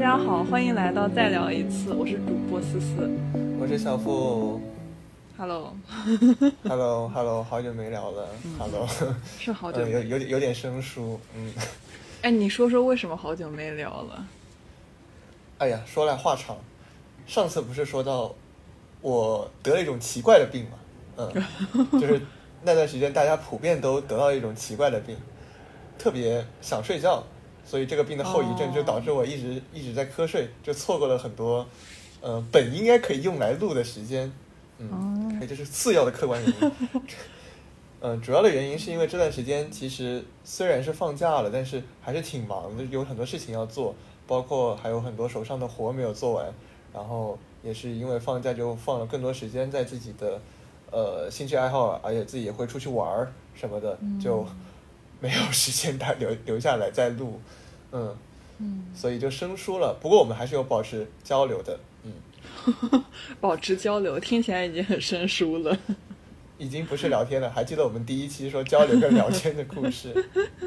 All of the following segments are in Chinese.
家好，欢迎来到再聊一次，我是主播思思。我是小付。Hello，，Hello，Hello，好久没聊了，Hello，是好久呃，有没。有点有点生疏，嗯，哎，你说说为什么好久没聊了？哎呀，说来话长，上次不是说到我得了一种奇怪的病嘛，嗯，就是那段时间大家普遍都得到一种奇怪的病，特别想睡觉，所以这个病的后遗症就导致我一直、一直在瞌睡，就错过了很多，呃，本应该可以用来录的时间，嗯，哎，这是次要的客观原因。嗯，主要的原因是因为这段时间其实虽然是放假了，但是还是挺忙的，有很多事情要做，包括还有很多手上的活没有做完，然后也是因为放假就放了更多时间在自己的呃兴趣爱好，而且自己也会出去玩儿什么的，就没有时间打 留留下来再录，嗯，嗯，所以就生疏了。不过我们还是有保持交流的，嗯，保持交流，听起来已经很生疏了。已经不是聊天了。还记得我们第一期说交流跟聊天的故事，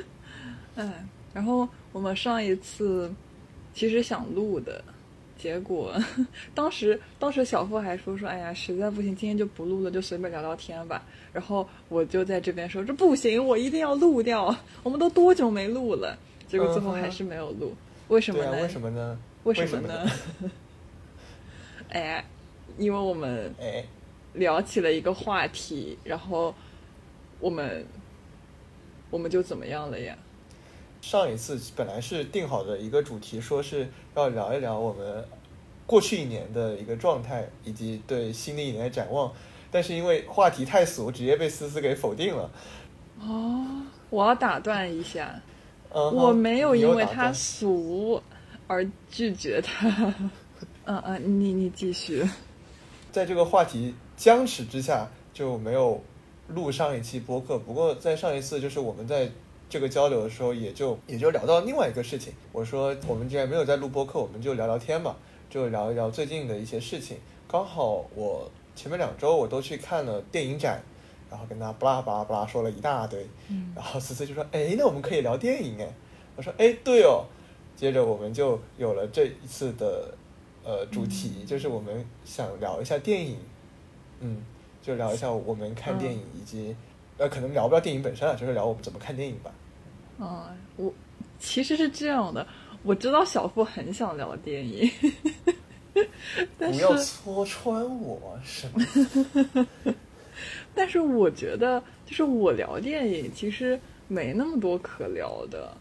哎，然后我们上一次其实想录的，结果 当时当时小付还说说，哎呀，实在不行，今天就不录了，就随便聊聊天吧。然后我就在这边说，这不行，我一定要录掉。我们都多久没录了？结果最后还是没有录，为什么呢？啊，为什么呢？为什什么呢？哎，因为我们哎，聊起了一个话题，然后我们我们就怎么样了呀？上一次本来是定好的一个主题，说是要聊一聊我们过去一年的一个状态，以及对新的一年的展望。但是因为话题太俗，直接被思思给否定了。哦，我要打断一下，我没有因为他俗而拒绝他。嗯嗯，你你继续。在这个话题僵持之下，就没有录上一期播客。不过在上一次，就是我们在这个交流的时候，也就也就聊到另外一个事情。我说我们既然没有在录播客，我们就聊聊天嘛，就聊一聊最近的一些事情。刚好我前面两周我都去看了电影展，然后跟他巴拉巴拉巴拉说了一大堆。嗯然后思思就说：“哎，那我们可以聊电影哎。”我说：“哎，对哦。”接着我们就有了这一次的呃主题，就是我们想聊一下电影，嗯，就聊一下我们看电影以及、呃，可能聊不到电影本身了，就是聊我们怎么看电影吧。嗯，我其实是这样的，我知道小付很想聊电影，但是不要戳穿我，什么？但是我觉得，就是我聊电影其实没那么多可聊的，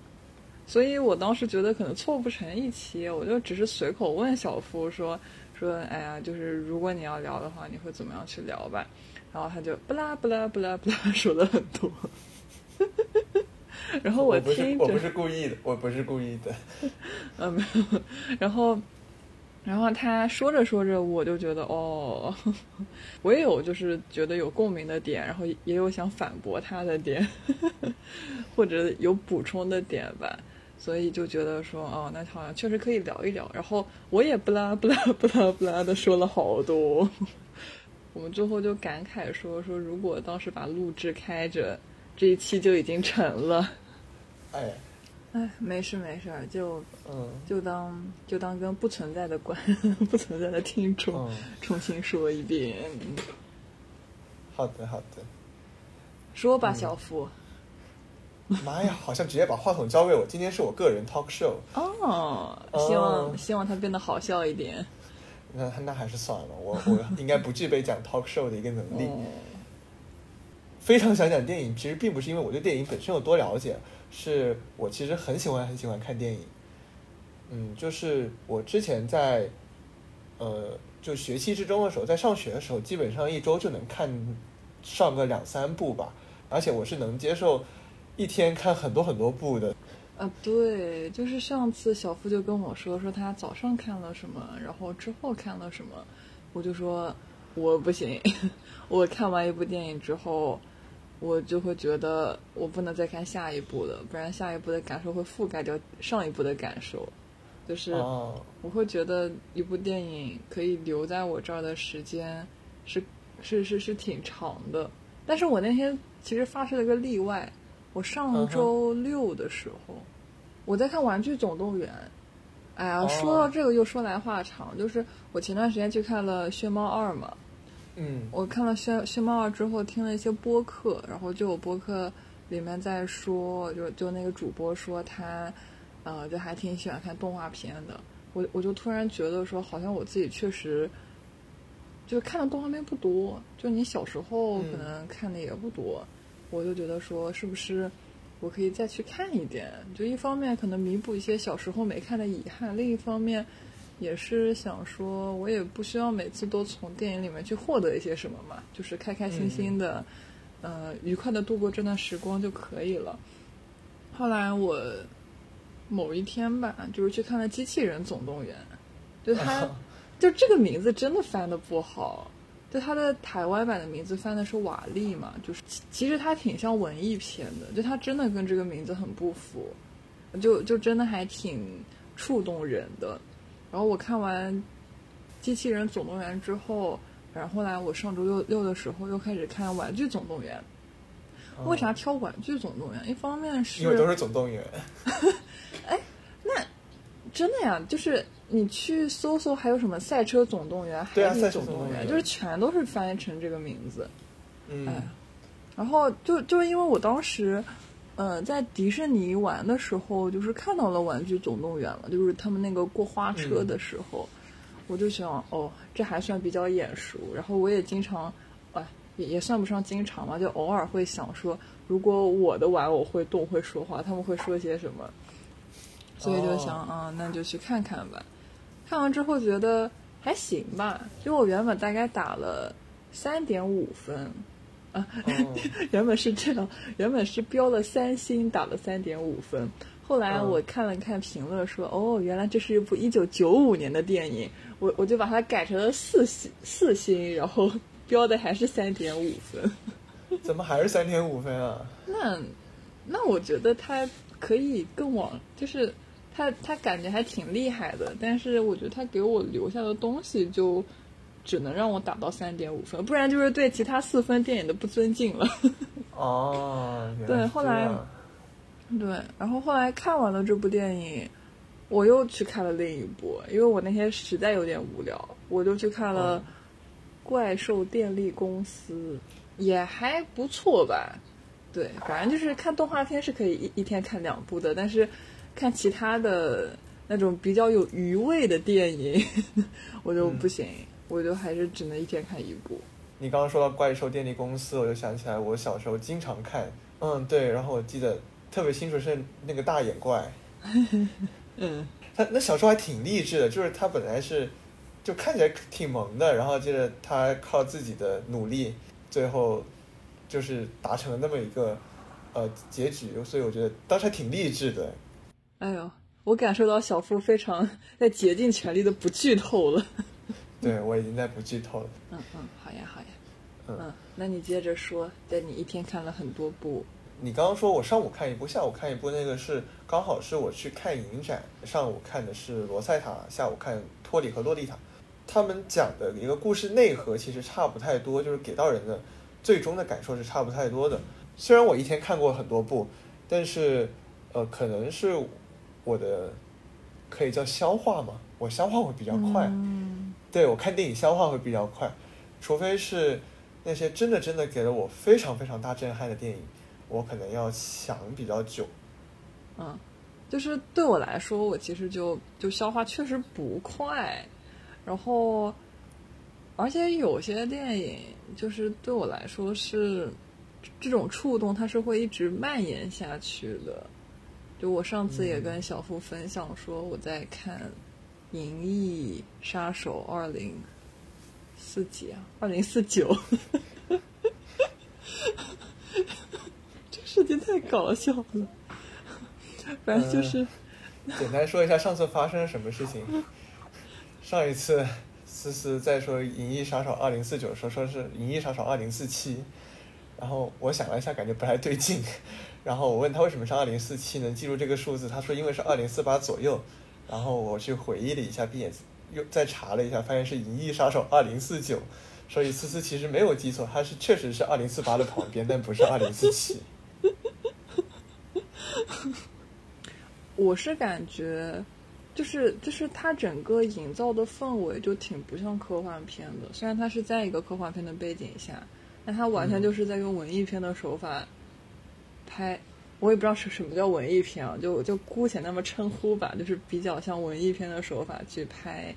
所以我当时觉得可能凑不成一期，我就只是随口问小夫说说，哎呀，就是如果你要聊的话，你会怎么样去聊吧？然后他就不拉不拉不拉不拉说了很多，然后我听着我不是故意的，我不是故意的。嗯，没有。然后，然后他说着说着，我就觉得哦，我也有就是觉得有共鸣的点，然后也有想反驳他的点，或者有补充的点吧。所以就觉得说，哦，那好像确实可以聊一聊。然后我也不拉不拉不拉不拉的说了好多。我们最后就感慨说说，如果当时把录制开着，这一期就已经成了。哎，哎，没事没事，就嗯就当就当跟不存在的观 不存在的听众嗯，重新说一遍，好的好的。说吧，小付。妈呀，好像直接把话筒交给我。今天是我个人 talk show，哦，哦希望希望它变得好笑一点。那那还是算了，我我 应该不具备讲 talk show 的一个能力。哦，非常想讲电影，其实并不是因为我对电影本身有多了解，是我其实很喜欢很喜欢看电影。嗯，就是我之前在呃就学期之中的时候，在上学的时候，基本上一周就能看上个两三部吧，而且我是能接受一天看很多很多部的。啊，对，就是上次小付就跟我说，说他早上看了什么，然后之后看了什么，我就说我不行，我看完一部电影之后，我就会觉得我不能再看下一部了，不然下一部的感受会覆盖掉上一部的感受，就是哦，我会觉得一部电影可以留在我这儿的时间是是是是挺长的，但是我那天其实发生了个例外，我上周六的时候，我在看《玩具总动员》，哎呀，说到这个又说来话长，就是我前段时间去看了《炫猫二》嘛，嗯，我看了《炫炫猫二》之后，听了一些播客，然后就有播客里面在说，就就那个主播说他，呃，就还挺喜欢看动画片的。我我就突然觉得说，好像我自己确实，就是看的动画片不多，就你小时候可能看的也不多，我就觉得说，是不是我可以再去看一点？就一方面可能弥补一些小时候没看的遗憾，另一方面也是想说，我也不需要每次都从电影里面去获得一些什么嘛，就是开开心心的，呃，愉快的度过这段时光就可以了。后来我。某一天吧，就是去看了《机器人总动员》，就它，就这个名字真的翻的不好，就它的台湾版的名字翻的是瓦力嘛，就是其实它挺像文艺片的，就它真的跟这个名字很不符，就就真的还挺触动人的。然后我看完《机器人总动员》之后，然后后来我上周六六的时候又开始看《玩具总动员》。为啥挑《玩具总动员》？一方面是因为都是总动员。哎，那真的呀？就是你去搜搜，还有什么赛车总动员、海底总动员，就是全都是翻译成这个名字。嗯，然后就就因为我当时，呃，在迪士尼玩的时候，就是看到了《玩具总动员》了，就是他们那个过花车的时候，我就想，哦，这还算比较眼熟。然后我也经常，哎，也也算不上经常吧，就偶尔会想说，如果我的玩偶会动会说话，他们会说些什么？所以就想啊，那就去看看吧。看完之后觉得还行吧，就我原本大概打了三点五分，啊，原本是这样，原本是标了三星，打了三点五分。后来我看了看评论，说哦，原来这是一部一九九五年的电影，我我就把它改成了四星四星，然后 标的还是三点五分。怎么还是三点五分啊？那那我觉得它可以更往就是。他他感觉还挺厉害的，但是我觉得他给我留下的东西就只能让我打到三点五分，不然就是对其他四分电影的不尊敬了。哦，对，后来对，然后后来看完了这部电影，我又去看了另一部，因为我那天实在有点无聊，我就去看了《怪兽电力公司》，也还不错吧。对，反正就是看动画片是可以一一天看两部的，但是。看其他的那种比较有余味的电影，我就不行，我就还是只能一天看一部。你刚刚说到怪兽电力公司，我就想起来我小时候经常看，嗯，对，然后我记得特别清楚是那个大眼怪，嗯，他那小时候还挺励志的，就是他本来是就看起来挺萌的，然后接着他靠自己的努力，最后就是达成了那么一个呃结局，所以我觉得当时还挺励志的。哎呦，我感受到小付非常 在竭尽全力的不剧透了。对，我已经在不剧透了。嗯嗯，好呀好呀。嗯，那你接着说，在你一天看了很多部。你刚刚说我上午看一部，下午看一部，那个是刚好是我去看影展，上午看的是罗塞塔，下午看托里和洛丽塔。他们讲的一个故事内核其实差不太多，就是给到人的最终的感受是差不太多的。虽然我一天看过很多部，但是呃，可能是。我的可以叫消化嘛？我消化会比较快，对我看电影消化会比较快，除非是那些真的真的给了我非常非常大震撼的电影，我可能要想比较久。嗯，就是对我来说，我其实就就消化确实不快，然后而且有些电影就是对我来说是这种触动，它是会一直蔓延下去的。就我上次也跟小付分享说，我在看《银翼杀手二零四几啊，二零四九，这个事情太搞笑了。反正就是，简单说一下上次发生了什么事情。上一次思思在说《银翼杀手二零四九》的时候，说是《银翼杀手二零四七》，然后我想了一下，感觉不太对劲。然后我问他为什么是二零四七能记住这个数字，他说因为是二零四八左右。然后我去回忆了一下，并且又再查了一下，发现是《银翼杀手二零四九》，所以思思其实没有记错，它是确实是二零四八的旁边，但不是二零四七。我是感觉，就是就是它整个营造的氛围就挺不像科幻片的，虽然它是在一个科幻片的背景下，但它完全就是在用文艺片的手法拍。我也不知道是什么叫文艺片啊，就就姑且那么称呼吧，就是比较像文艺片的手法去拍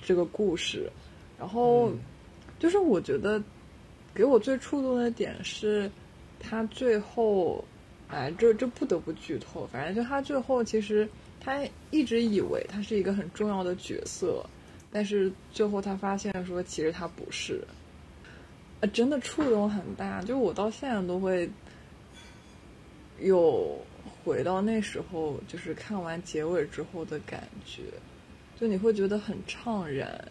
这个故事。然后就是我觉得给我最触动的点是，他最后，哎，这这不得不剧透，反正就他最后其实。他一直以为他是一个很重要的角色，但是最后他发现说，其实他不是。呃，真的触动很大，就我到现在都会又回到那时候，就是看完结尾之后的感觉，就你会觉得很怅然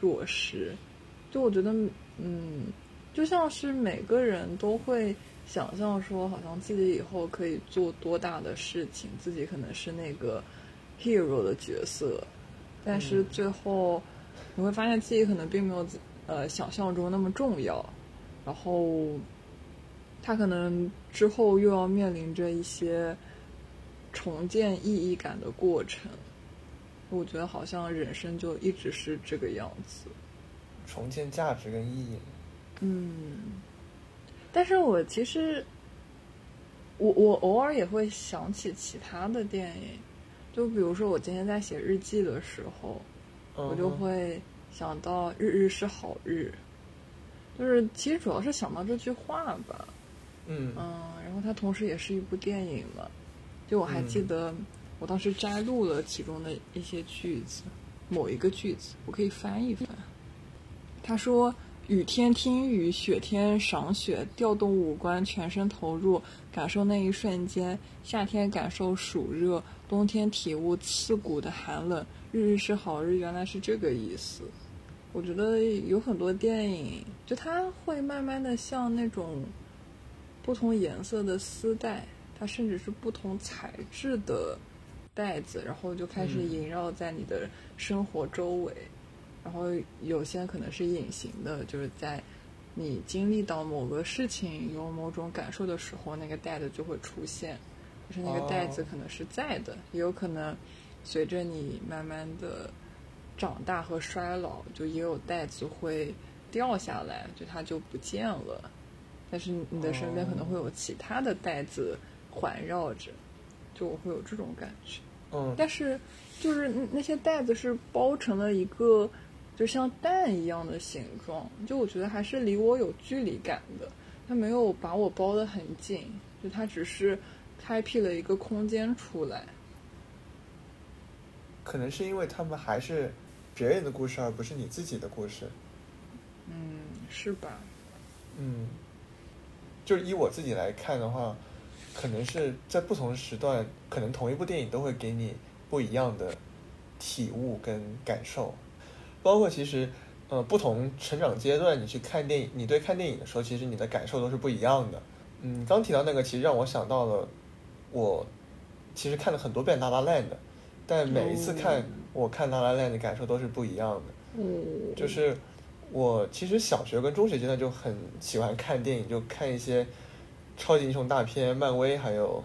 若失。就我觉得，嗯，就像是每个人都会想象说，好像自己以后可以做多大的事情，自己可能是那个。hero 的角色，但是最后你会发现自己可能并没有呃想象中那么重要，然后他可能之后又要面临着一些重建意义感的过程。我觉得好像人生就一直是这个样子，重建价值跟意义。嗯，但是我其实我我偶尔也会想起其他的电影。就比如说，我今天在写日记的时候，我就会想到“日日是好日”，就是其实主要是想到这句话吧。嗯嗯，然后它同时也是一部电影嘛。就我还记得，我当时摘录了其中的一些句子，某一个句子，我可以翻一翻。他说。雨天听雨，雪天赏雪，调动五官，全身投入，感受那一瞬间。夏天感受暑热，冬天体悟刺骨的寒冷。日日是好日，原来是这个意思。我觉得有很多电影，就它会慢慢的像那种不同颜色的丝带，它甚至是不同材质的带子，然后就开始萦绕在你的生活周围。然后有些可能是隐形的，就是在你经历到某个事情、有某种感受的时候，那个袋子就会出现。就是那个袋子可能是在的，也有可能随着你慢慢的长大和衰老，就也有袋子会掉下来，就它就不见了。但是你的身边可能会有其他的袋子环绕着，就我会有这种感觉。嗯，但是就是那些袋子是包成了一个。就像蛋一样的形状，就我觉得还是离我有距离感的。它没有把我包得很紧，就它只是开辟了一个空间出来。可能是因为他们还是别人的故事，而不是你自己的故事。嗯，是吧？嗯，就是以我自己来看的话，可能是在不同时段，可能同一部电影都会给你不一样的体悟跟感受。包括其实，呃，不同成长阶段，你去看电影，你对看电影的时候，其实你的感受都是不一样的。嗯，刚提到那个，其实让我想到了，我其实看了很多遍《拉拉 land》，但每一次看我看《拉拉 land》的感受都是不一样的。嗯，就是我其实小学跟中学阶段就很喜欢看电影，就看一些超级英雄大片、漫威，还有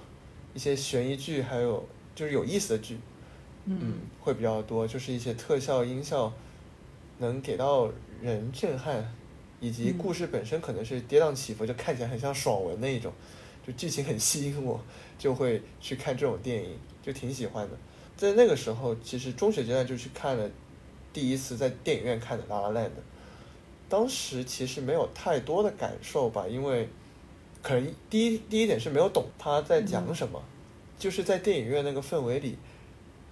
一些悬疑剧，还有就是有意思的剧，嗯，会比较多，就是一些特效、音效。能给到人震撼，以及故事本身可能是跌宕起伏，就看起来很像爽文那一种，就剧情很吸引我，就会去看这种电影，就挺喜欢的。在那个时候，其实中学阶段就去看了第一次在电影院看的《拉拉 land》，当时其实没有太多的感受吧，因为可能第一第一点是没有懂他在讲什么，就是在电影院那个氛围里，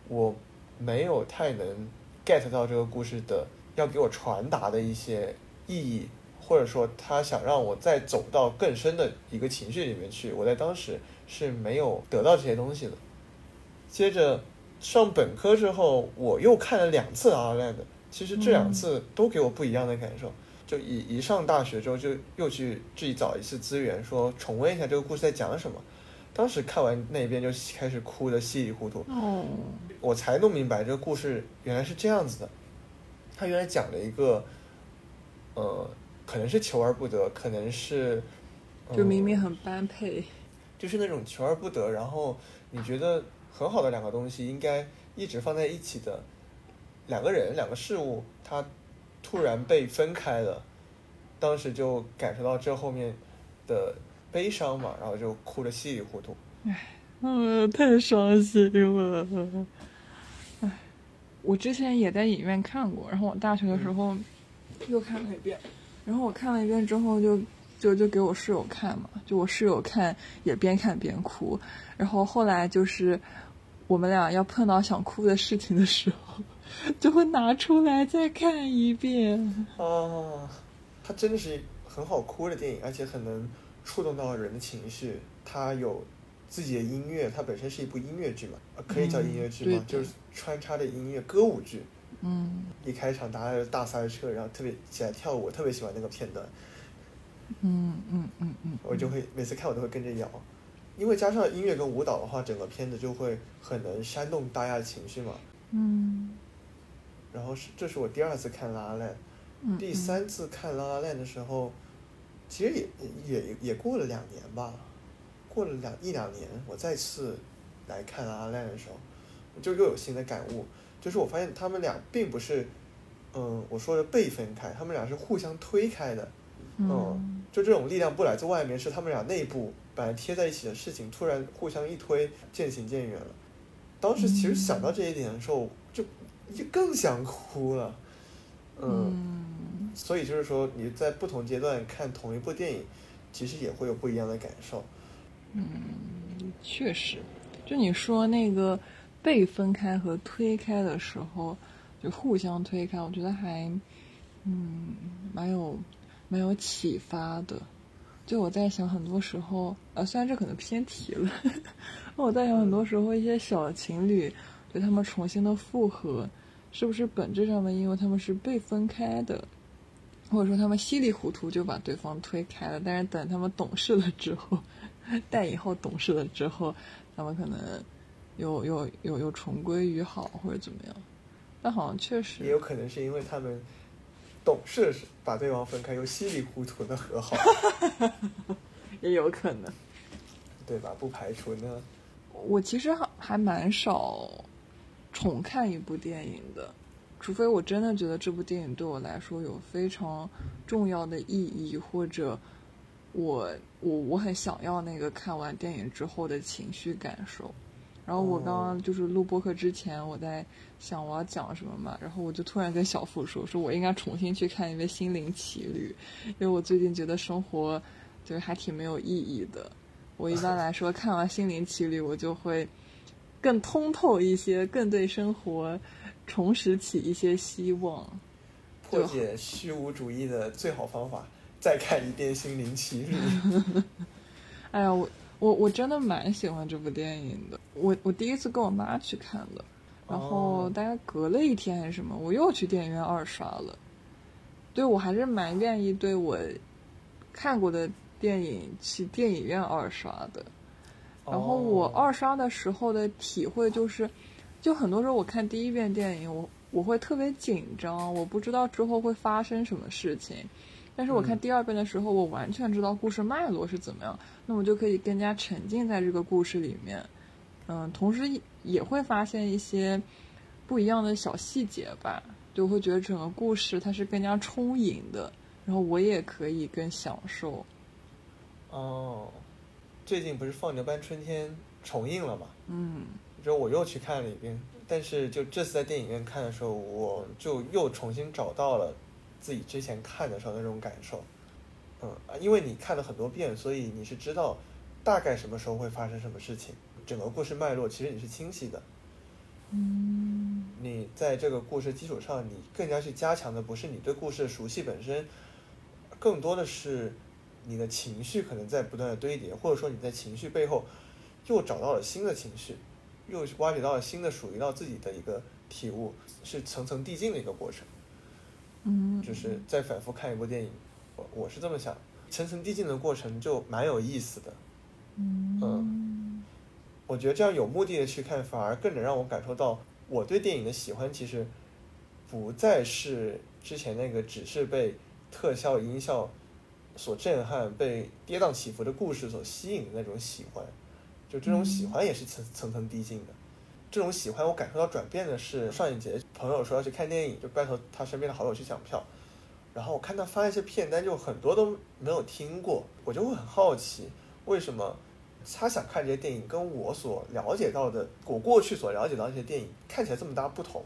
我没有太能 get 到这个故事的。要给我传达的一些意义，或者说他想让我再走到更深的一个情绪里面去，我在当时是没有得到这些东西的。接着上本科之后，我又看了两次《阿拉 land》，其实这两次都给我不一样的感受。就一一上大学之后，就又去自己找一次资源，说重温一下这个故事在讲什么。当时看完那边就开始哭的稀里糊涂。哦，我才弄明白这个故事原来是这样子的。他原来讲了一个，呃，可能是求而不得，可能是，就明明很般配，就是那种求而不得，然后你觉得很好的两个东西，应该一直放在一起的两个人、两个事物，它突然被分开了，当时就感受到这后面的悲伤嘛，然后就哭得稀里糊涂。嗯，太伤心了。唉，我之前也在影院看过，然后我大学的时候又看了一遍，然后我看了一遍之后就就就给我室友看嘛，就我室友看也边看边哭，然后后来就是我们俩要碰到想哭的事情的时候，就会拿出来再看一遍。啊，它真的是很好哭的电影，而且很能触动到人的情绪。它有自己的音乐，它本身是一部音乐剧嘛，呃可以叫音乐剧吗？嗯就是穿插的音乐歌舞剧。嗯一开场大家就大塞车，然后特别起来跳舞，特别喜欢那个片段，嗯嗯嗯嗯，我就会每次看我都会跟着摇，因为加上音乐跟舞蹈的话，整个片子就会很能煽动大家的情绪嘛。嗯然后是这是我第二次看《拉拉链》，嗯，第三次看《拉拉链》的时候，其实也也也过了两年吧，过了两一两年，我再次来看《拉拉链》的时候，就又有新的感悟，就是我发现他们俩并不是，嗯，我说的被分开，他们俩是互相推开的，嗯就这种力量不来自外面，是他们俩内部本来贴在一起的事情，突然互相一推，渐行渐远了。当时其实想到这一点的时候，就就更想哭了，嗯，嗯所以就是说你在不同阶段看同一部电影，其实也会有不一样的感受。嗯确实，就你说那个被分开和推开的时候，就互相推开，我觉得还嗯蛮有蛮有启发的。就我在想，很多时候，呃，虽然这可能偏题了，我在想，很多时候一些小情侣，对他们重新的复合，是不是本质上面，因为他们是被分开的，或者说他们稀里糊涂就把对方推开了，但是等他们懂事了之后，但以后懂事了之后，他们可能又又又又重归于好或者怎么样，但好像确实也有可能是因为他们懂事把对方分开，又稀里糊涂的和好，也有可能。对吧？不排除呢。我其实还还蛮少重看一部电影的，除非我真的觉得这部电影对我来说有非常重要的意义，或者我我我很想要那个看完电影之后的情绪感受。然后我刚刚就是录播客之前，我在想我要讲什么嘛，然后我就突然跟小付说，说我应该重新去看一遍《心灵奇旅》，因为我最近觉得生活就是还挺没有意义的。我一般 来说看完《心灵奇旅》，我就会更通透一些，更对生活重拾起一些希望。破解虚无主义的最好方法，再看一遍《心灵奇旅》。哎呀，我我我真的蛮喜欢这部电影的。我我第一次跟我妈去看的，然后哦大概隔了一天还是什么，我又去电影院二刷了。对我还是蛮愿意对我看过的电影去电影院二刷的。然后我哦二刷的时候的体会就是，就很多时候我看第一遍电影，我我会特别紧张，我不知道之后会发生什么事情。但是我看嗯第二遍的时候，我完全知道故事脉络是怎么样，那我就可以更加沉浸在这个故事里面。嗯，同时也也会发现一些不一样的小细节吧，就会觉得整个故事它是更加充盈的，然后我也可以更享受。哦，最近不是《放牛班春天》重映了嘛？嗯就我又去看了一遍，但是就这次在电影院看的时候，我就又重新找到了自己之前看的时候那种感受。嗯，啊因为你看了很多遍，所以你是知道大概什么时候会发生什么事情，整个故事脉络其实你是清晰的。嗯你在这个故事基础上，你更加去加强的不是你对故事的熟悉本身，更多的是你的情绪可能在不断的堆叠，或者说你在情绪背后又找到了新的情绪，又挖掘到了新的属于到自己的一个体悟，是层层递进的一个过程。嗯，就是在反复看一部电影，我我是这么想，层层递进的过程就蛮有意思的。嗯我觉得这样有目的的去看，反而更能让我感受到我对电影的喜欢，其实不再是之前那个只是被特效音效所震撼、被跌宕起伏的故事所吸引的那种喜欢，就这种喜欢也是层层层递进的。这种喜欢我感受到转变的是上一节朋友说要去看电影，就拜托他身边的好友去抢票，然后我看他发一些片单，就很多都没有听过，我就会很好奇为什么他想看这些电影跟我所了解到的，我过去所了解到一些电影看起来这么大不同。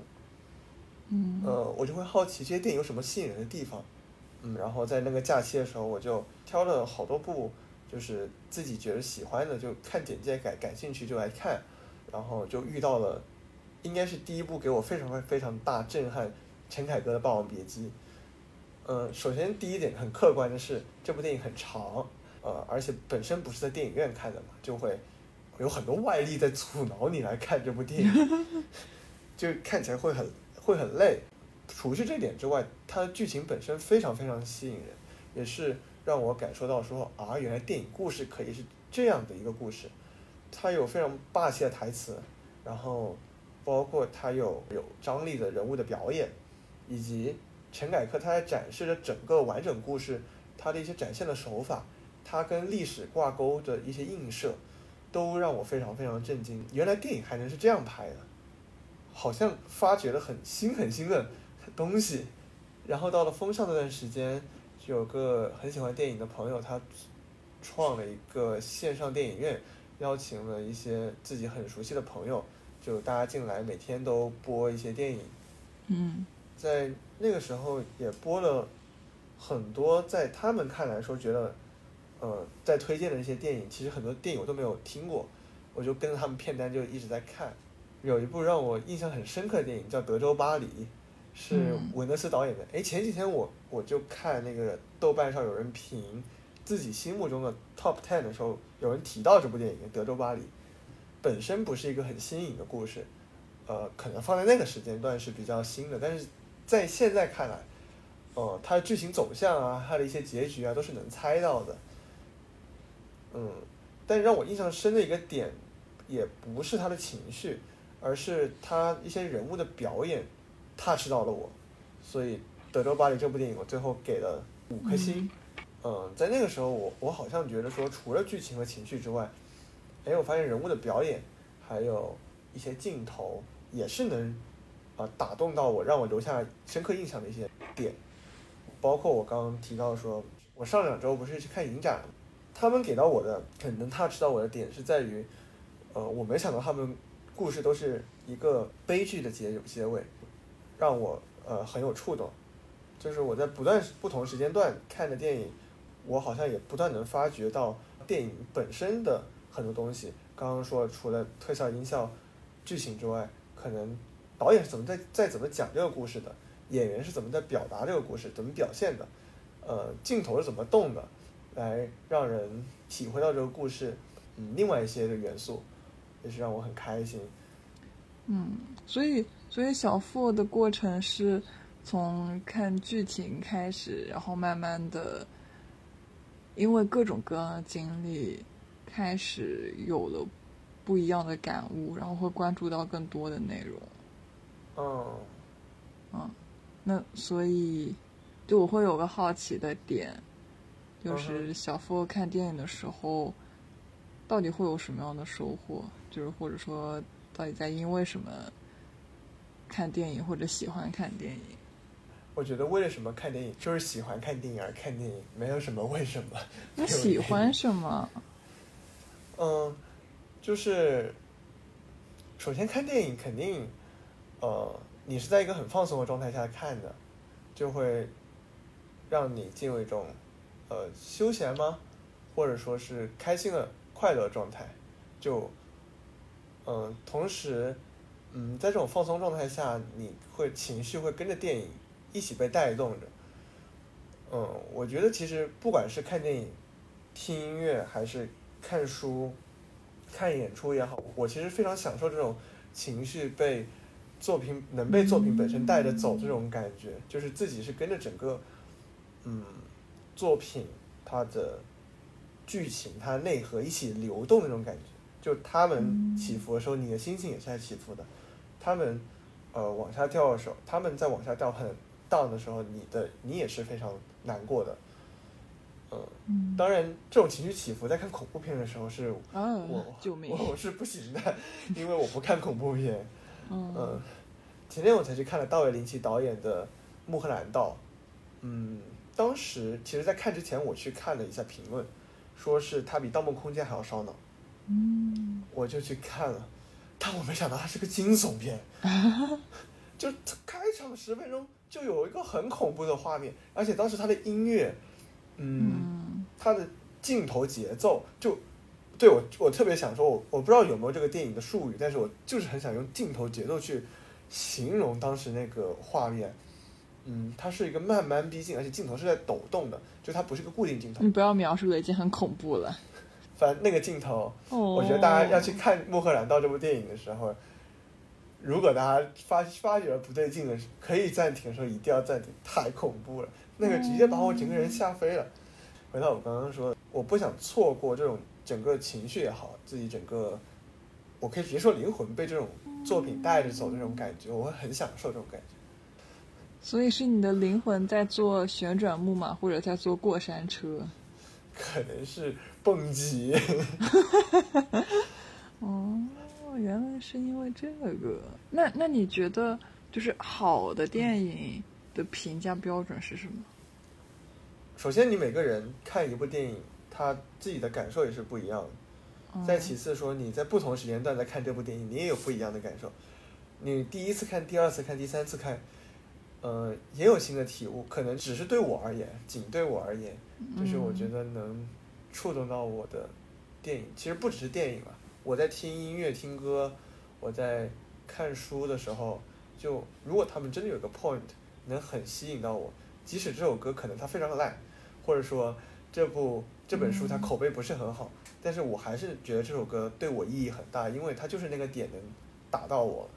嗯，呃，我就会好奇这些电影有什么吸引人的地方，嗯，然后在那个假期的时候，我就挑了好多部，就是自己觉得喜欢的，就看简介感感兴趣就来看，然后就遇到了，应该是第一部给我非常非常大震撼，陈凯歌的《霸王别姬》。嗯，首先第一点很客观的是这部电影很长，呃，而且本身不是在电影院看的嘛，就会有很多外力在阻挠你来看这部电影，就看起来会很。会很累，除去这点之外，它的剧情本身非常非常吸引人，也是让我感受到说啊，原来电影故事可以是这样的一个故事。它有非常霸气的台词，然后包括它有有张力的人物的表演，以及陈凯歌他在展示着整个完整故事，他的一些展现的手法，他跟历史挂钩的一些映射，都让我非常非常震惊。原来电影还能是这样拍的。好像发掘了很新很新的东西，然后到了风上那段时间，有个很喜欢电影的朋友，他创了一个线上电影院，邀请了一些自己很熟悉的朋友，就大家进来，每天都播一些电影。嗯，在那个时候也播了很多，在他们看来说觉得，呃，在推荐的那些电影，其实很多电影我都没有听过，我就跟着他们片单就一直在看。有一部让我印象很深刻的电影叫《德州巴黎》，是韦德斯导演的。哎，前几天我我就看那个豆瓣上有人评自己心目中的 Top Ten 的时候，有人提到这部电影《德州巴黎》，本身不是一个很新颖的故事，呃，可能放在那个时间段是比较新的，但是在现在看来，哦，它的剧情走向啊，它的一些结局啊，都是能猜到的。嗯，但让我印象深的一个点，也不是他的情绪。而是他一些人物的表演，touch 到了我，所以《德州巴黎》这部电影我最后给了五颗星。嗯，在那个时候，我我好像觉得说，除了剧情和情绪之外，哎，我发现人物的表演，还有一些镜头，也是能啊打动到我，让我留下深刻印象的一些点。包括我刚刚提到说，我上两周不是去看影展，他们给到我的很能 touch 到我的点是在于，呃，我没想到他们。故事都是一个悲剧的结结尾，让我呃很有触动。就是我在不断不同时间段看的电影，我好像也不断能发掘到电影本身的很多东西。刚刚说除了特效、音效、剧情之外，可能导演是怎么在在怎么讲这个故事的，演员是怎么在表达这个故事，怎么表现的，呃，镜头是怎么动的，来让人体会到这个故事嗯另外一些的元素。也是让我很开心。嗯，所以所以小付的过程是从看剧情开始，然后慢慢的，因为各种各样的经历，开始有了不一样的感悟，然后会关注到更多的内容。嗯，嗯，那所以就我会有个好奇的点，就是小付看电影的时候。到底会有什么样的收获？就是或者说，到底在因为什么看电影或者喜欢看电影？我觉得为了什么看电影，就是喜欢看电影而看电影，没有什么为什么。那 喜欢什么？嗯，就是首先看电影肯定，呃，你是在一个很放松的状态下看的，就会让你进入一种呃休闲吗？或者说是开心的。快乐状态，就，嗯，同时，嗯，在这种放松状态下，你会情绪会跟着电影一起被带动着。嗯，我觉得其实不管是看电影、听音乐，还是看书、看演出也好，我其实非常享受这种情绪被作品能被作品本身带着走这种感觉，就是自己是跟着整个，嗯，作品它的。剧情它内核一起流动那种感觉，就他们起伏的时候，你的心情也是在起伏的；他们呃往下掉的时候，他们在往下掉很 down 的时候，你的你也是非常难过的。嗯，当然，这种情绪起伏在看恐怖片的时候是，我救命，我是不行的，因为我不看恐怖片。嗯，前天我才去看了道韦林奇导演的《穆赫兰道》，嗯，当时其实，在看之前我去看了一下评论，说是它比《盗梦空间》还要烧脑。嗯，我就去看了，但我没想到它是个惊悚片，就开场十分钟就有一个很恐怖的画面，而且当时它的音乐。嗯，它的镜头节奏就对我，我特别想说，我我不知道有没有这个电影的术语，但是我就是很想用镜头节奏去形容当时那个画面。嗯，它是一个慢慢逼近，而且镜头是在抖动的，就它不是个固定镜头。你不要描述的已经很恐怖了。反正那个镜头，我觉得大家要去看《穆赫兰道》这部电影的时候，如果大家发发觉了不对劲的，可以暂停的时候一定要暂停，太恐怖了。那个直接把我整个人吓飞了。回到我刚刚说，我不想错过这种整个情绪也好，自己整个，我可以直接说灵魂被这种作品带着走的那种感觉，我会很享受这种感觉。所以是你的灵魂在做旋转木马，或者在坐过山车？可能是蹦极。哦，原来是因为这个。那那你觉得，就是好的电影？的评价标准是什么？首先，你每个人看一部电影，他自己的感受也是不一样的。再其次，说你在不同时间段在看这部电影，你也有不一样的感受。你第一次看、第二次看、第三次看，呃，也有新的体悟。可能只是对我而言，仅对我而言，就是我觉得能触动到我的电影。其实不只是电影了，我在听音乐、听歌，我在看书的时候，就如果他们真的有个 point。能很吸引到我，即使这首歌可能它非常的烂，或者说这部这本书它口碑不是很好，但是我还是觉得这首歌对我意义很大，因为它就是那个点能打到我。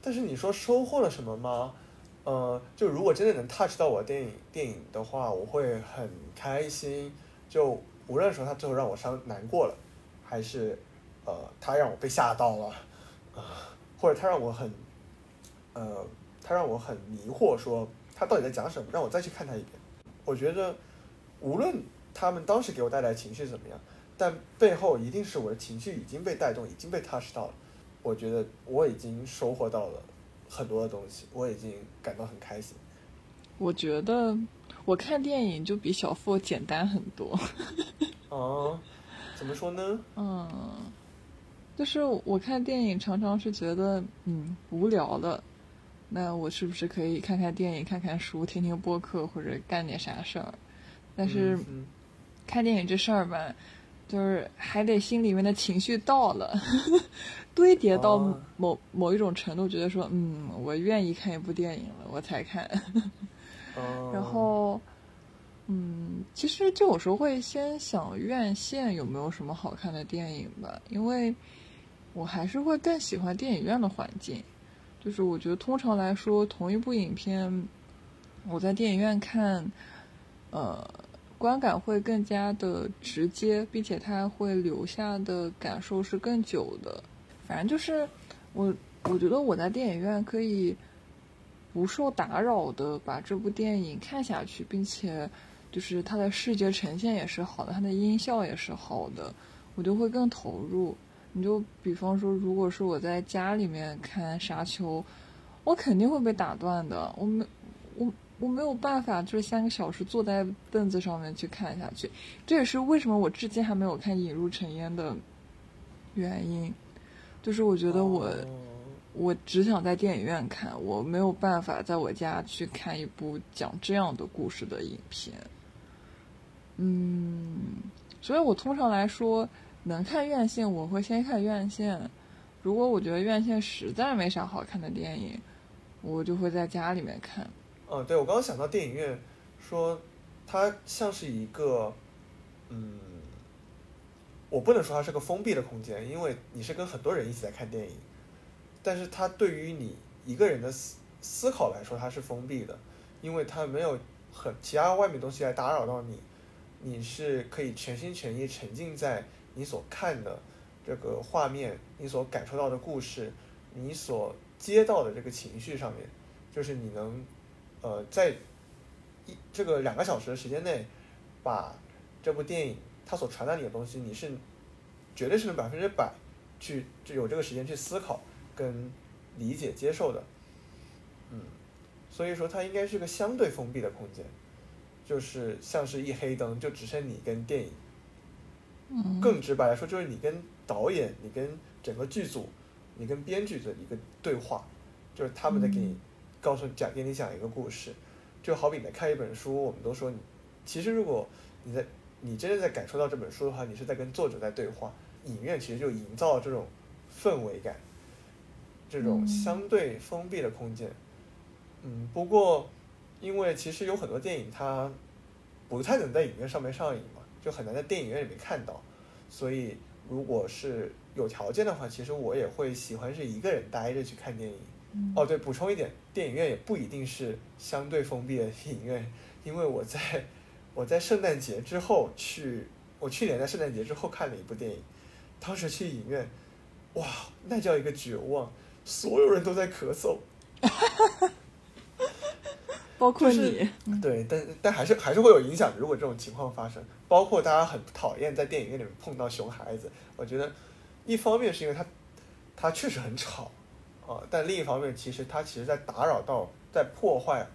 但是你说收获了什么吗？呃，就如果真的能 touch 到我的电影电影的话，我会很开心。就无论说他最后让我伤难过了，还是呃他让我被吓到了，啊，或者他让我很呃。他让我很迷惑，说他到底在讲什么，让我再去看他一遍。我觉得，无论他们当时给我带来情绪怎么样，但背后一定是我的情绪已经被带动，已经被 touch 到了。我觉得我已经收获到了很多的东西，我已经感到很开心。我觉得我看电影就比小付简单很多。哦，怎么说呢？嗯，就是我看电影常常是觉得嗯无聊的。那我是不是可以看看电影、看看书、听听播客或者干点啥事儿？但是看电影这事儿吧，就是还得心里面的情绪到了，堆叠到某某一种程度，觉得说嗯，我愿意看一部电影了，我才看。然后，嗯，其实就有时候会先想院线有没有什么好看的电影吧，因为我还是会更喜欢电影院的环境。就是我觉得，通常来说，同一部影片，我在电影院看，呃，观感会更加的直接，并且它会留下的感受是更久的。反正就是我，我觉得我在电影院可以不受打扰的把这部电影看下去，并且就是它的视觉呈现也是好的，它的音效也是好的，我就会更投入。你就比方说，如果是我在家里面看《沙丘》，我肯定会被打断的。我没，我我没有办法，就是三个小时坐在凳子上面去看下去。这也是为什么我至今还没有看《引入尘烟》的原因。就是我觉得我，我只想在电影院看，我没有办法在我家去看一部讲这样的故事的影片。嗯，所以我通常来说。能看院线，我会先看院线。如果我觉得院线实在没啥好看的电影，我就会在家里面看。嗯，对，我刚刚想到电影院，说它像是一个，嗯，我不能说它是个封闭的空间，因为你是跟很多人一起在看电影。但是它对于你一个人的思思考来说，它是封闭的，因为它没有很其他外面东西来打扰到你，你是可以全心全意沉浸在。你所看的这个画面，你所感受到的故事，你所接到的这个情绪上面，就是你能，呃，在一这个两个小时的时间内，把这部电影它所传达你的东西，你是绝对是能百分之百去就有这个时间去思考、跟理解、接受的。嗯，所以说它应该是个相对封闭的空间，就是像是一黑灯，就只剩你跟电影。嗯，更直白来说，就是你跟导演、你跟整个剧组、你跟编剧的一个对话，就是他们在给你告诉讲给你讲一个故事，就好比你在看一本书，我们都说你其实如果你在你真的在感受到这本书的话，你是在跟作者在对话。影院其实就营造了这种氛围感，这种相对封闭的空间。嗯，不过因为其实有很多电影它不太能在影院上面上映嘛，就很难在电影院里面看到，所以如果是有条件的话，其实我也会喜欢是一个人待着去看电影。哦，对，补充一点，电影院也不一定是相对封闭的影院，因为我在我在圣诞节之后去，我去年在圣诞节之后看了一部电影，当时去影院，哇，那叫一个绝望，所有人都在咳嗽，包括就是你，对，但但还是还是会有影响的。如果这种情况发生，包括大家很讨厌在电影院里面碰到熊孩子，我觉得一方面是因为他他确实很吵啊，但另一方面其实它其实在打扰到，在破坏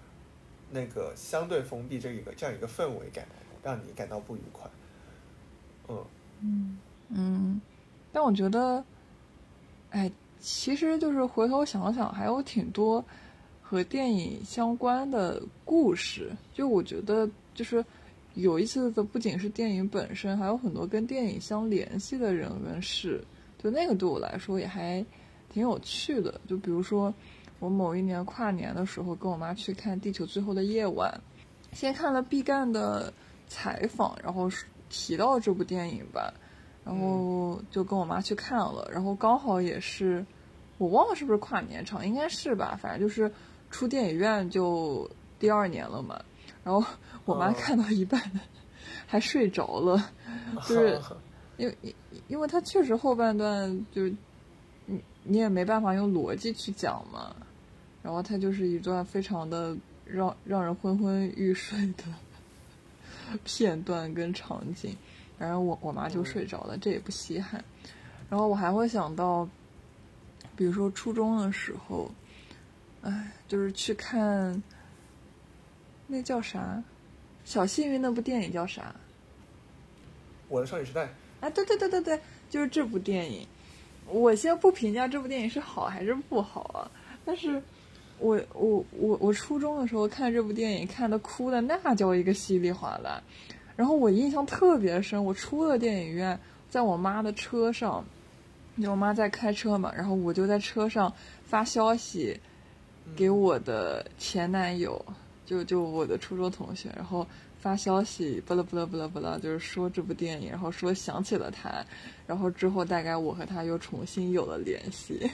那个相对封闭这一个这样一个氛围感，让你感到不愉快。嗯嗯嗯，但我觉得，哎，其实就是回头想想，还有挺多和电影相关的故事。就我觉得，就是有意思的不仅是电影本身，还有很多跟电影相联系的人跟事。就那个对我来说也还挺有趣的。就比如说，我某一年跨年的时候，跟我妈去看《地球最后的夜晚》，先看了毕赣的采访，然后提到这部电影吧。然后就跟我妈去看了，然后刚好也是，我忘了是不是跨年场，应该是吧，反正就是出电影院就第二年了嘛。然后我妈看到一半还睡着了，就是 因为因为它确实后半段就你你也没办法用逻辑去讲嘛，然后它就是一段非常的让让人昏昏欲睡的片段跟场景。然后我我妈就睡着了，这也不稀罕。然后我还会想到，比如说初中的时候，哎，就是去看那叫啥《小幸运》那部电影叫啥？我的少女时代。啊，对对对对对，就是这部电影。我先不评价这部电影是好还是不好啊，但是我我我我初中的时候看这部电影，看的哭的那叫一个稀里哗啦。然后我印象特别深，我出了电影院，在我妈的车上，就我妈在开车嘛，然后我就在车上发消息给我的前男友，就就我的初中同学，然后发消息，巴拉巴拉巴拉巴拉，就是说这部电影，然后说想起了他，然后之后大概我和他又重新有了联系，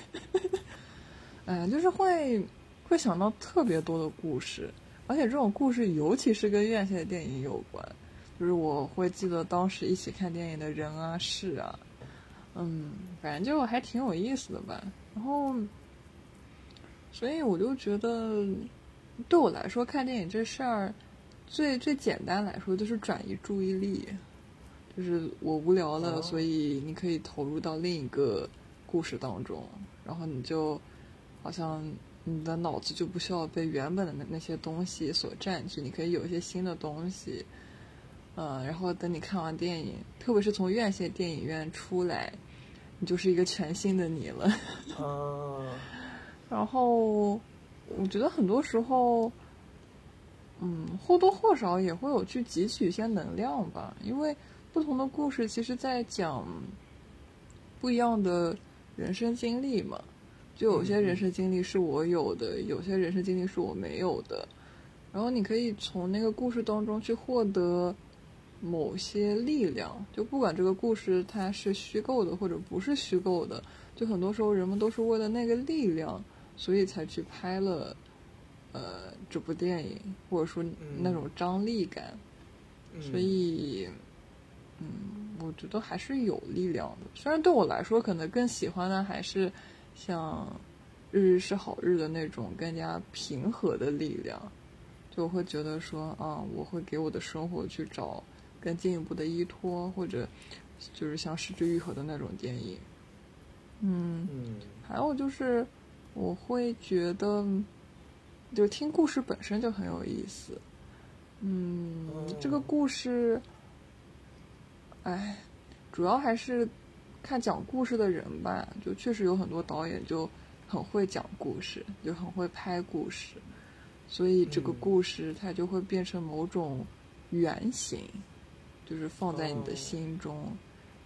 哎，就是会会想到特别多的故事，而且这种故事尤其是跟院线电影有关。就是我会记得当时一起看电影的人啊事啊，嗯，反正就还挺有意思的吧。然后，所以我就觉得，对我来说看电影这事儿，最最简单来说就是转移注意力，就是我无聊了，所以你可以投入到另一个故事当中，然后你就好像你的脑子就不需要被原本的那那些东西所占据，你可以有一些新的东西。嗯，然后等你看完电影，特别是从院线电影院出来，你就是一个全新的你了。嗯。然后，我觉得很多时候，嗯，或多或少也会有去汲取一些能量吧。因为不同的故事，其实在讲不一样的人生经历嘛。就有些人生经历是我有的，有些人生经历是我没有的。然后你可以从那个故事当中去获得。某些力量，就不管这个故事它是虚构的或者不是虚构的，就很多时候人们都是为了那个力量，所以才去拍了，呃，这部电影，或者说那种张力感。所以，嗯，我觉得还是有力量的。虽然对我来说，可能更喜欢的还是像《日日是好日》的那种更加平和的力量，就会觉得说啊，我会给我的生活去找。更进一步的依托，或者就是像失之愈合的那种电影。嗯，嗯还有就是我会觉得，就听故事本身就很有意思。嗯，这个故事，哎，主要还是看讲故事的人吧。就确实有很多导演就很会讲故事，就很会拍故事，所以这个嗯故事它就会变成某种原型，就是放在你的哦心中，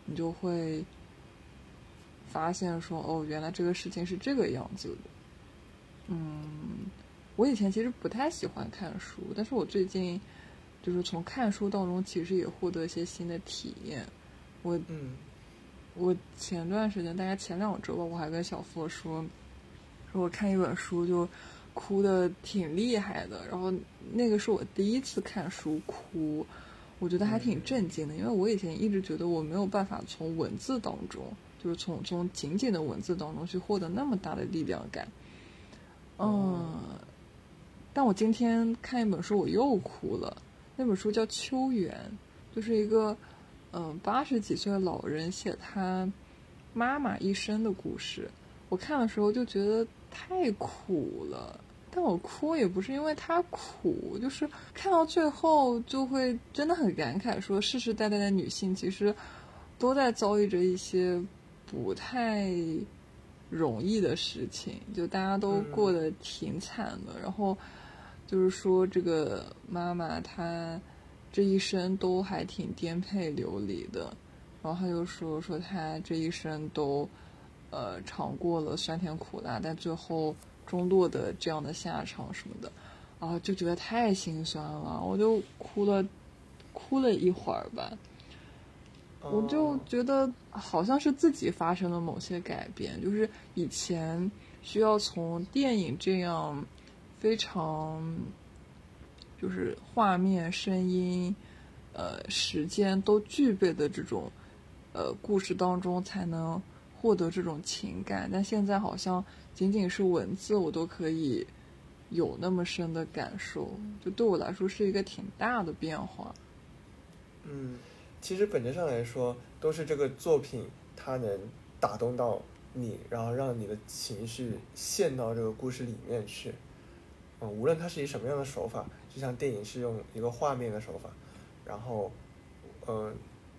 你就会发现说，哦，原来这个事情是这个样子的。嗯，我以前其实不太喜欢看书，但是我最近就是从看书当中，其实也获得一些新的体验。我嗯我前段时间，大概前两周吧，我还跟小付说，说我看一本书就哭的挺厉害的，然后那个是我第一次看书哭，我觉得还挺震惊的，因为我以前一直觉得我没有办法从文字当中，就是从从仅仅的文字当中去获得那么大的力量感。嗯，但我今天看一本书，我又哭了。那本书叫《秋园》，就是一个嗯八十几岁的老人写他妈妈一生的故事。我看的时候就觉得太苦了，但我哭也不是因为他苦，就是看到最后就会真的很感慨，说世世代代的女性其实都在遭遇着一些不太容易的事情，就大家都过得挺惨的。然后就是说，这个妈妈她这一生都还挺颠沛流离的。然后她就说说她这一生都呃尝过了酸甜苦辣，但最后终落的这样的下场什么的，啊，就觉得太心酸了，我就哭了哭了一会儿吧。我就哦觉得好像是自己发生了某些改变，就是以前需要从电影这样非常就是画面、声音、呃时间都具备的这种呃故事当中才能获得这种情感，但现在好像仅仅是文字我都可以有那么深的感受，就对我来说是一个挺大的变化。嗯，其实本质上来说，都是这个作品它能打动到你，然后让你的情绪陷到这个故事里面去。嗯，无论它是以什么样的手法，就像电影是用一个画面的手法，然后，嗯，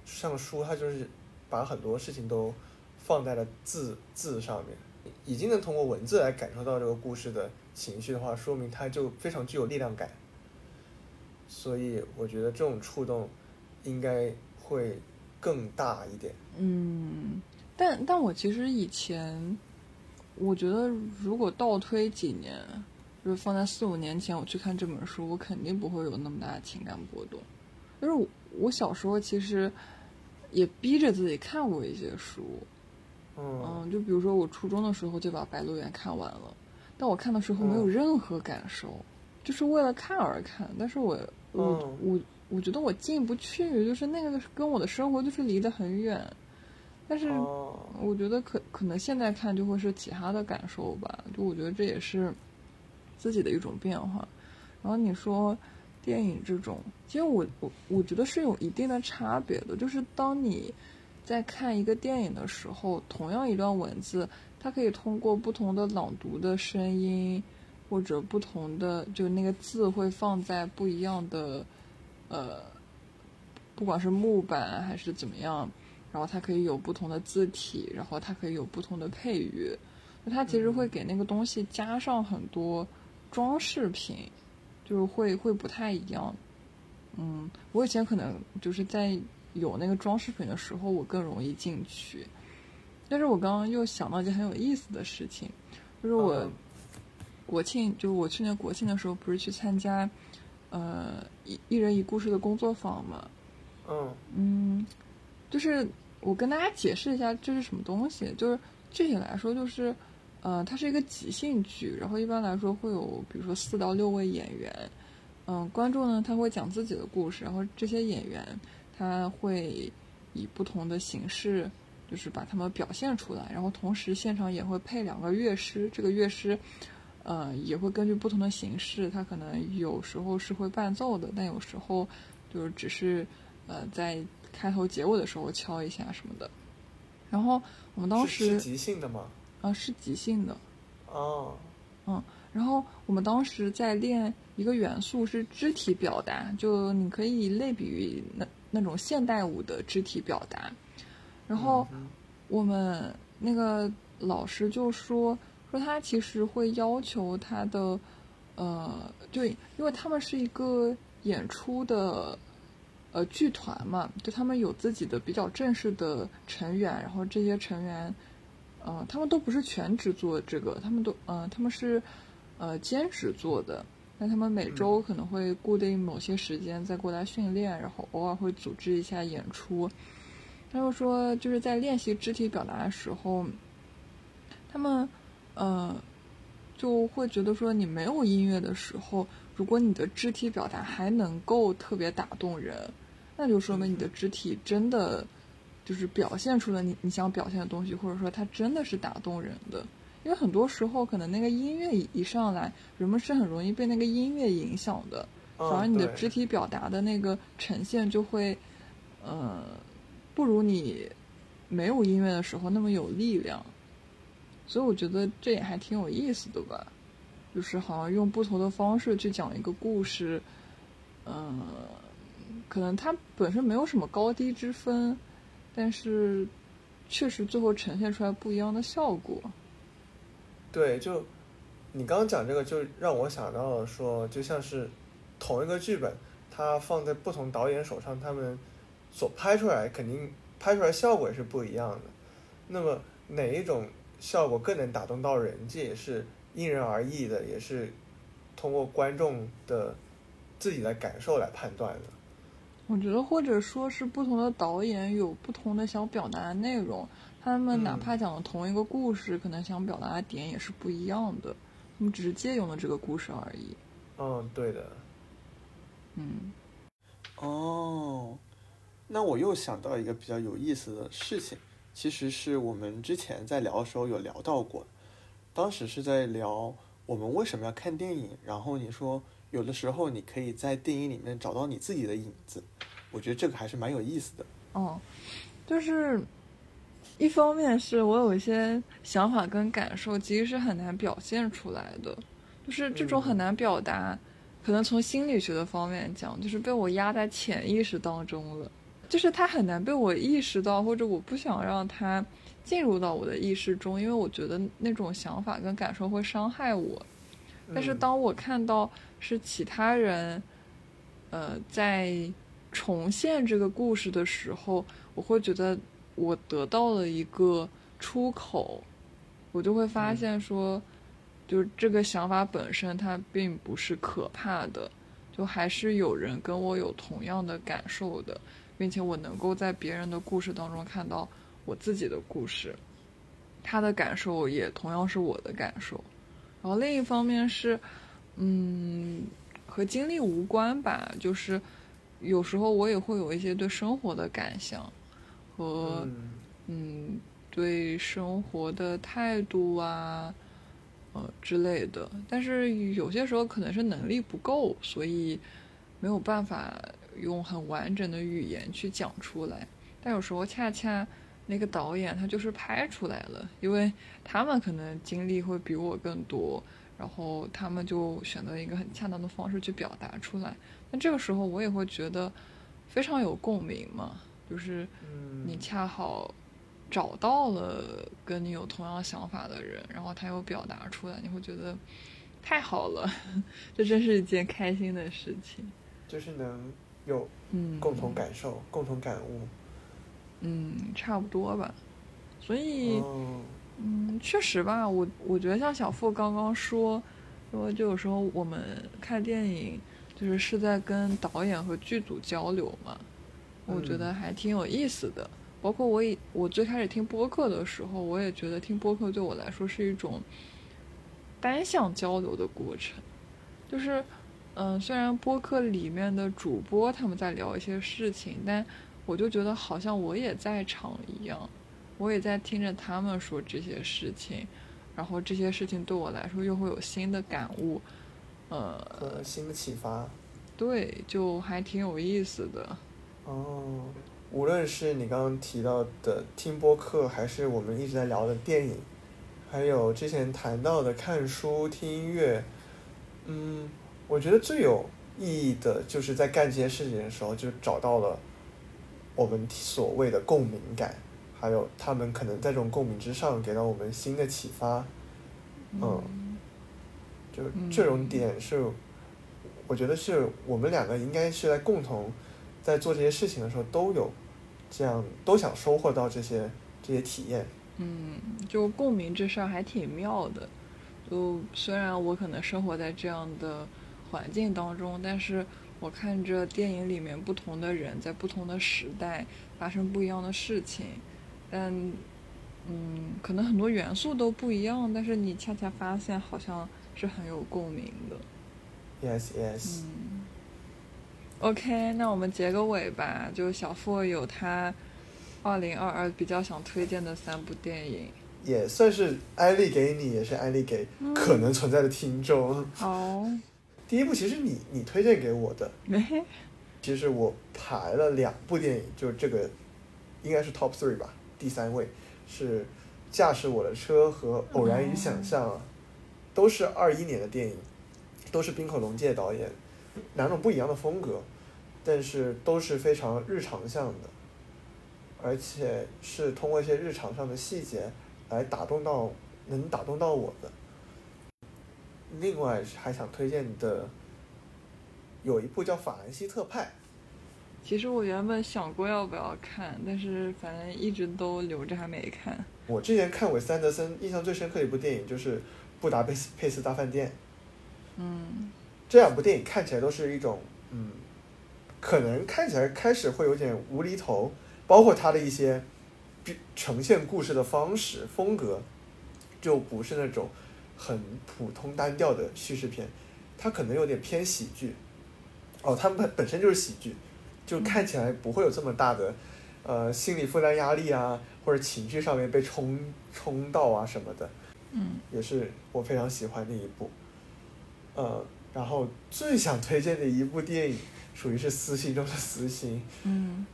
像书它就是把很多事情都放在了字字上面，已经能通过文字来感受到这个故事的情绪的话，说明它就非常具有力量感。所以我觉得这种触动应该会更大一点。嗯，但但我其实以前，我觉得如果倒推几年，就是放在四五年前，我去看这本书，我肯定不会有那么大的情感波动。就是我我小时候其实也逼着自己看过一些书，嗯嗯，就比如说我初中的时候就把《白鹿原》看完了，但我看的时候没有嗯任何感受，就是为了看而看。但是我我、嗯我我觉得我进不去，就是那个跟我的生活就是离得很远。但是哦，我觉得可可能现在看就会是其他的感受吧，就我觉得这也是自己的一种变化。然后你说电影这种，其实我我我觉得是有一定的差别的，就是当你在看一个电影的时候，同样一段文字，它可以通过不同的朗读的声音，或者不同的就那个字会放在不一样的呃，不管是木板还是怎么样。然后它可以有不同的字体，然后它可以有不同的配乐，它其实会给那个东西加上很多装饰品，就是会会不太一样。嗯，我以前可能就是在有那个装饰品的时候，我更容易进去。但是我刚刚又想到一件很有意思的事情，就是我嗯国庆，就是我去年国庆的时候，不是去参加呃一一人一故事的工作坊嘛？嗯嗯，就是我跟大家解释一下这是什么东西。就是具体来说，就是呃，它是一个即兴剧，然后一般来说会有比如说四到六位演员，嗯、观众呢他会讲自己的故事，然后这些演员他会以不同的形式，就是把他们表现出来，然后同时现场也会配两个乐师，这个乐师。呃，也会根据不同的形式，他可能有时候是会伴奏的，但有时候就是只是呃，在开头结尾的时候敲一下什么的。然后我们当时是即兴的吗？啊是即兴的，哦，嗯，然后我们当时在练一个元素是肢体表达，就你可以类比于那那种现代舞的肢体表达。然后嗯我们那个老师就说说他其实会要求他的，呃，对，因为他们是一个演出的。呃，剧团嘛，就他们有自己的比较正式的成员，然后这些成员，呃，他们都不是全职做这个，他们都，呃，他们是，呃，兼职做的。那他们每周可能会固定某些时间再过来训练，然后偶尔会组织一下演出。他就说，就是在练习肢体表达的时候，他们，呃，就会觉得说，你没有音乐的时候，如果你的肢体表达还能够特别打动人，那就说明你的肢体真的就是表现出了你你想表现的东西，或者说它真的是打动人的。因为很多时候，可能那个音乐一一上来，人们是很容易被那个音乐影响的，嗯反而你的肢体表达的那个呈现就会，呃，不如你没有音乐的时候那么有力量。所以我觉得这也还挺有意思的吧，就是好像用不同的方式去讲一个故事，嗯、可能它本身没有什么高低之分，但是确实最后呈现出来不一样的效果。对，就你刚刚讲这个，就让我想到了说，就像是同一个剧本，它放在不同导演手上，他们所拍出来肯定拍出来效果也是不一样的。那么哪一种效果更能打动到人，这也是因人而异的，也是通过观众的自己的感受来判断的。我觉得，或者说是不同的导演有不同的想表达的内容，他们哪嗯怕讲了同一个故事，可能想表达的点也是不一样的。他们只是借用了这个故事而已。嗯，对的。嗯哦，那我又想到一个比较有意思的事情，其实是我们之前在聊的时候有聊到过，当时是在聊我们为什么要看电影，然后你说有的时候你可以在电影里面找到你自己的影子，我觉得这个还是蛮有意思的。哦，就是一方面是我有一些想法跟感受，其实是很难表现出来的，就是这种很难表达。可能从心理学的方面讲，就是被我压在潜意识当中了，就是它很难被我意识到，或者我不想让它进入到我的意识中，因为我觉得那种想法跟感受会伤害我。但是嗯。当我看到是其他人，呃，在重现这个故事的时候，我会觉得我得到了一个出口，我就会发现说，就是这个想法本身它并不是可怕的，就还是有人跟我有同样的感受的，并且我能够在别人的故事当中看到我自己的故事，他的感受也同样是我的感受。然后另一方面是，嗯，和经历无关吧，就是有时候我也会有一些对生活的感想和嗯嗯对生活的态度啊，呃之类的。但是有些时候可能是能力不够，所以没有办法用很完整的语言去讲出来。但有时候恰恰那个导演他就是拍出来了，因为他们可能经历会比我更多，然后他们就选择一个很恰当的方式去表达出来。那这个时候我也会觉得非常有共鸣嘛，就是嗯你恰好找到了跟你有同样想法的人，然后他又表达出来，你会觉得太好了，这真是一件开心的事情。就是能有嗯，共同感受、共同感悟。嗯，差不多吧。所以，哦，嗯，确实吧，我我觉得像小付刚刚说，说就有时候我们看电影，就是是在跟导演和剧组交流嘛，我觉得还挺有意思的。包括我以我最开始听播客的时候，我也觉得听播客对我来说是一种单向交流的过程，就是。嗯，虽然播客里面的主播他们在聊一些事情，但我就觉得好像我也在场一样，我也在听着他们说这些事情，然后这些事情对我来说又会有新的感悟，呃，和新的启发。对，就还挺有意思的。哦，无论是你刚刚提到的听播客，还是我们一直在聊的电影，还有之前谈到的看书、听音乐，嗯，我觉得最有意义的就是在干这些事情的时候，就找到了我们所谓的共鸣感，还有他们可能在这种共鸣之上给到我们新的启发，嗯，就这种点是，我觉得是我们两个应该是在共同在做这些事情的时候都有这样都想收获到这些这些体验。嗯，就共鸣这事儿还挺妙的。就虽然我可能生活在这样的环境当中，但是我看着电影里面不同的人在不同的时代发生不一样的事情，但嗯，可能很多元素都不一样，但是你恰恰发现好像是很有共鸣的。Yes, yes。嗯，OK，那我们结个尾吧。就小付有他二零二二比较想推荐的三部电影。也算是安利给你，也是安利给可能存在的听众。好，第一部其实你你推荐给我的，其实我排了两部电影，就这个应该是 top three 吧，第三位是《驾驶我的车》和《偶然与想象》，都是二一年的电影，都是滨口龙介导演，两种不一样的风格，但是都是非常日常向的，而且是通过一些日常上的细节来打动到能打动到我的。另外还想推荐的有一部叫《法兰西特派》，其实我原本想过要不要看，但是反正一直都留着还没看。我之前看韦斯安德森印象最深刻的一部电影就是《布达佩斯佩斯大饭店》。嗯这两部电影看起来都是一种，嗯，可能看起来开始会有点无厘头，包括他的一些比呈现故事的方式风格，就不是那种很普通单调的叙事片，它可能有点偏喜剧。哦，它们本本身就是喜剧，就看起来不会有这么大的，呃，心理负担压力啊，或者情绪上面被冲冲到啊什么的。嗯也是我非常喜欢的一部。呃，然后最想推荐的一部电影，属于是私心中的私心。嗯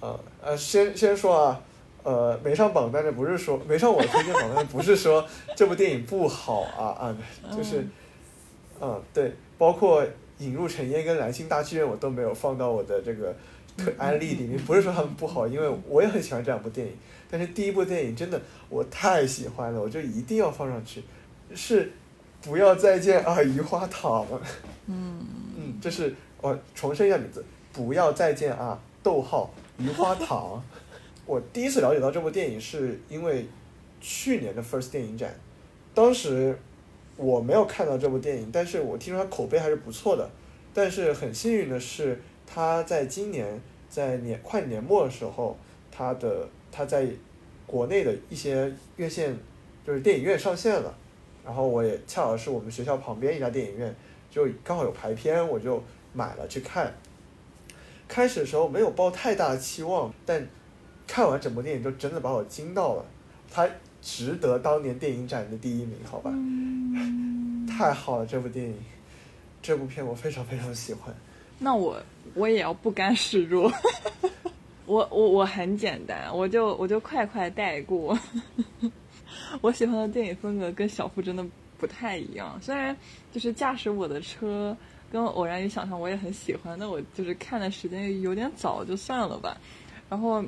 呃呃，先先说啊，呃，没上榜但是不是说没上我的推荐榜单，不是说 这部电影不好啊啊，就是，嗯、对，包括《引入尘烟》跟《蓝星大剧院》，我都没有放到我的这个推安利里面。不是说他们不好，因为我也很喜欢这两部电影，但是第一部电影真的我太喜欢了，我就一定要放上去，是不要再见啊，余花堂。嗯嗯，这是我重申一下名字，不要再见啊，逗号余花堂。我第一次了解到这部电影是因为去年的 First 电影展，当时我没有看到这部电影，但是我听说它口碑还是不错的。但是很幸运的是，它在今年在年快年末的时候，它的它在国内的一些院线就是电影院上线了，然后我也恰好是我们学校旁边一家电影院，就刚好有排片，我就买了去看。开始的时候没有抱太大的期望，但看完整部电影就真的把我惊到了，它值得当年电影展的第一名，好吧？嗯，太好了，这部电影，这部片我非常非常喜欢。那我我也要不甘示弱。我我我很简单，我就我就快快带过。我喜欢的电影风格跟小付真的不太一样，虽然就是驾驶我的车跟偶然与想象我也很喜欢，那我就是看的时间有点早，就算了吧。然后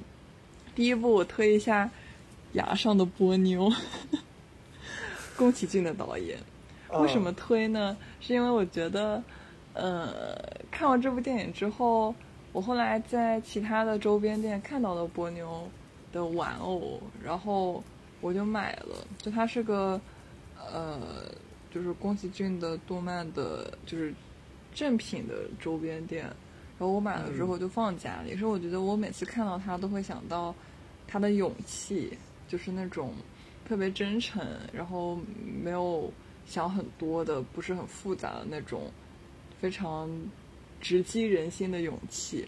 第一部我推一下《崖上的波妞》，宫崎骏的导演。为什么推呢？是因为我觉得，呃，看完这部电影之后，我后来在其他的周边店看到了波妞的玩偶，然后我就买了。就它是个，呃，就是宫崎骏的动漫的，就是正品的周边店。然后我买了之后就放家里，是我觉得我每次看到它都会想到他的勇气，就是那种特别真诚，然后没有。想很多的，不是很复杂的那种，非常直击人心的勇气。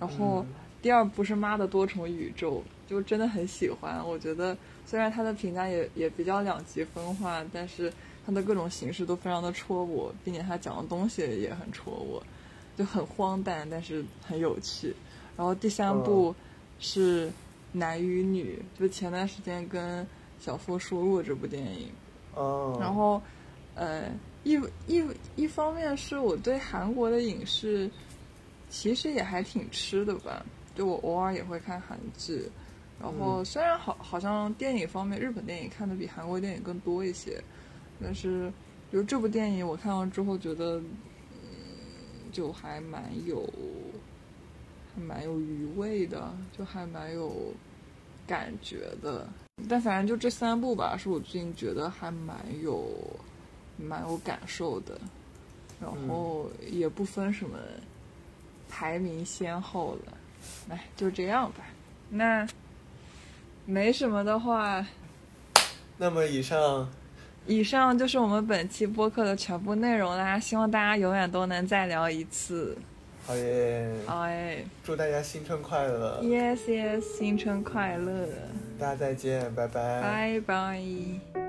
然后第二部是《妈的多重宇宙》，就真的很喜欢。我觉得虽然他的评价也也比较两极分化，但是他的各种形式都非常的戳我，并且他讲的东西也很戳我，就很荒诞，但是很有趣。然后第三部是男与女，就前段时间跟小付说过这部电影。哦，然后，呃，一一一方面是我对韩国的影视其实也还挺吃的吧，就我偶尔也会看韩剧。然后虽然好好像电影方面日本电影看的比韩国电影更多一些，但是就这部电影我看完之后觉得，嗯，就还蛮有，还蛮有余味的，就还蛮有感觉的。但反正就这三部吧，是我最近觉得还蛮有蛮有感受的，然后也不分什么排名先后了，哎，就这样吧。那没什么的话，那么以上以上就是我们本期播客的全部内容啦。希望大家永远都能再聊一次。好耶，好耶祝大家新春快乐，，yes yes，新春快乐，大家再见，拜拜。拜拜。